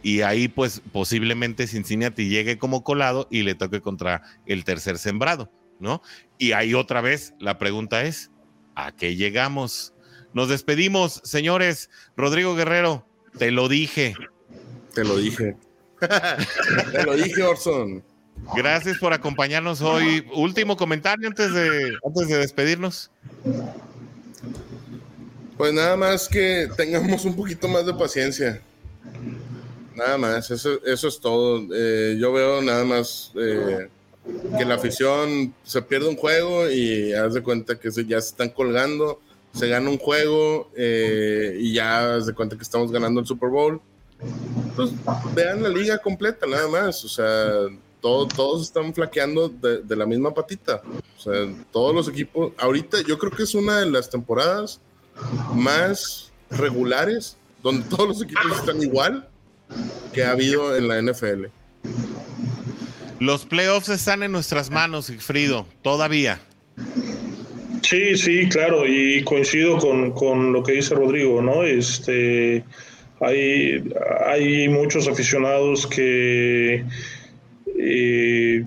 Y ahí, pues, posiblemente Cincinnati llegue como colado y le toque contra el tercer sembrado, ¿no? Y ahí otra vez la pregunta es, ¿a qué llegamos? Nos despedimos, señores. Rodrigo Guerrero, te lo dije. Te lo dije. [LAUGHS] te lo dije, Orson. Gracias por acompañarnos hoy. Último comentario antes de, antes de despedirnos. Pues nada más que tengamos un poquito más de paciencia. Nada más, eso, es todo. Eh, yo veo nada más eh, que la afición se pierde un juego y haz de cuenta que ya se están colgando, se gana un juego eh, y ya haz de cuenta que estamos ganando el Super Bowl. Pues vean la liga completa, nada más. O sea, todos están flaqueando de, la misma patita. O sea, todos los equipos, ahorita yo creo que es una de las temporadas más regulares donde todos los equipos están igual que ha habido en la NFL. Los playoffs están en nuestras manos, Sigfrido, todavía. Sí, sí, claro, y coincido con, con lo que dice Rodrigo, ¿no? Este, hay, hay muchos aficionados que eh,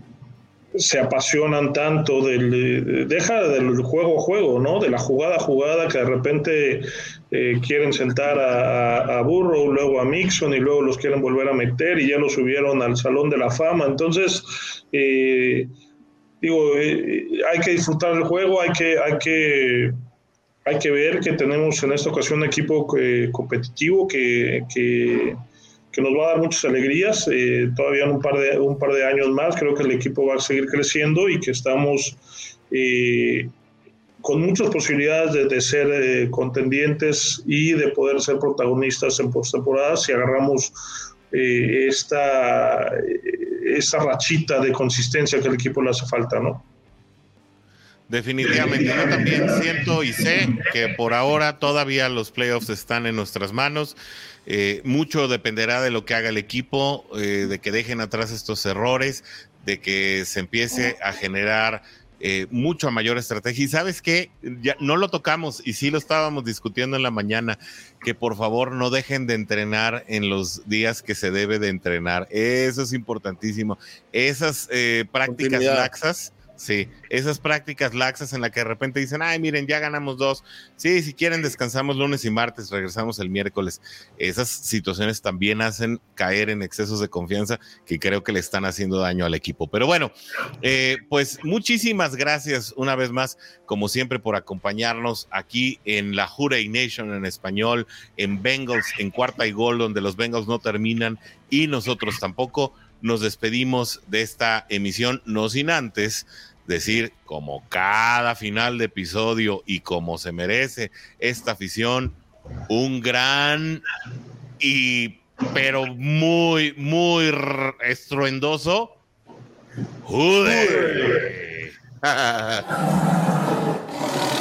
se apasionan tanto del deja del juego a juego, ¿no? De la jugada a jugada que de repente eh, quieren sentar a, a, Burrow, luego a Mixon y luego los quieren volver a meter y ya lo subieron al Salón de la Fama. Entonces, eh, digo, hay que disfrutar del juego, hay que, hay que, hay que ver que tenemos en esta ocasión un equipo competitivo que, que que nos va a dar muchas alegrías. Eh, todavía en un par, de, un par de años más creo que el equipo va a seguir creciendo y que estamos eh, con muchas posibilidades de, ser eh, contendientes y de poder ser protagonistas en postemporada si agarramos esta, esta rachita de consistencia que el equipo le hace falta, ¿no? Definitivamente, yo también siento y sé que por ahora todavía los playoffs están en nuestras manos eh, mucho dependerá de lo que haga el equipo, eh, de que dejen atrás estos errores, de que se empiece a generar eh, mucho mayor estrategia. Y sabes que ya no lo tocamos y sí lo estábamos discutiendo en la mañana, que por favor no dejen de entrenar en los días que se debe de entrenar. Eso es importantísimo. Esas prácticas laxas Sí, esas prácticas laxas en las que de repente dicen, ay, miren, ya ganamos dos. Sí, si quieren, descansamos lunes y martes, regresamos el miércoles. Esas situaciones también hacen caer en excesos de confianza que creo que le están haciendo daño al equipo. Pero bueno, eh, pues muchísimas gracias una vez más, como siempre, por acompañarnos aquí en la Jurey Nation en español, en Bengals, en cuarta y gol, donde los Bengals no terminan y nosotros tampoco. Nos despedimos de esta emisión, no sin antes decir, como cada final de episodio y como se merece esta afición, un gran y pero muy, muy estruendoso. ¡Jude! [LAUGHS]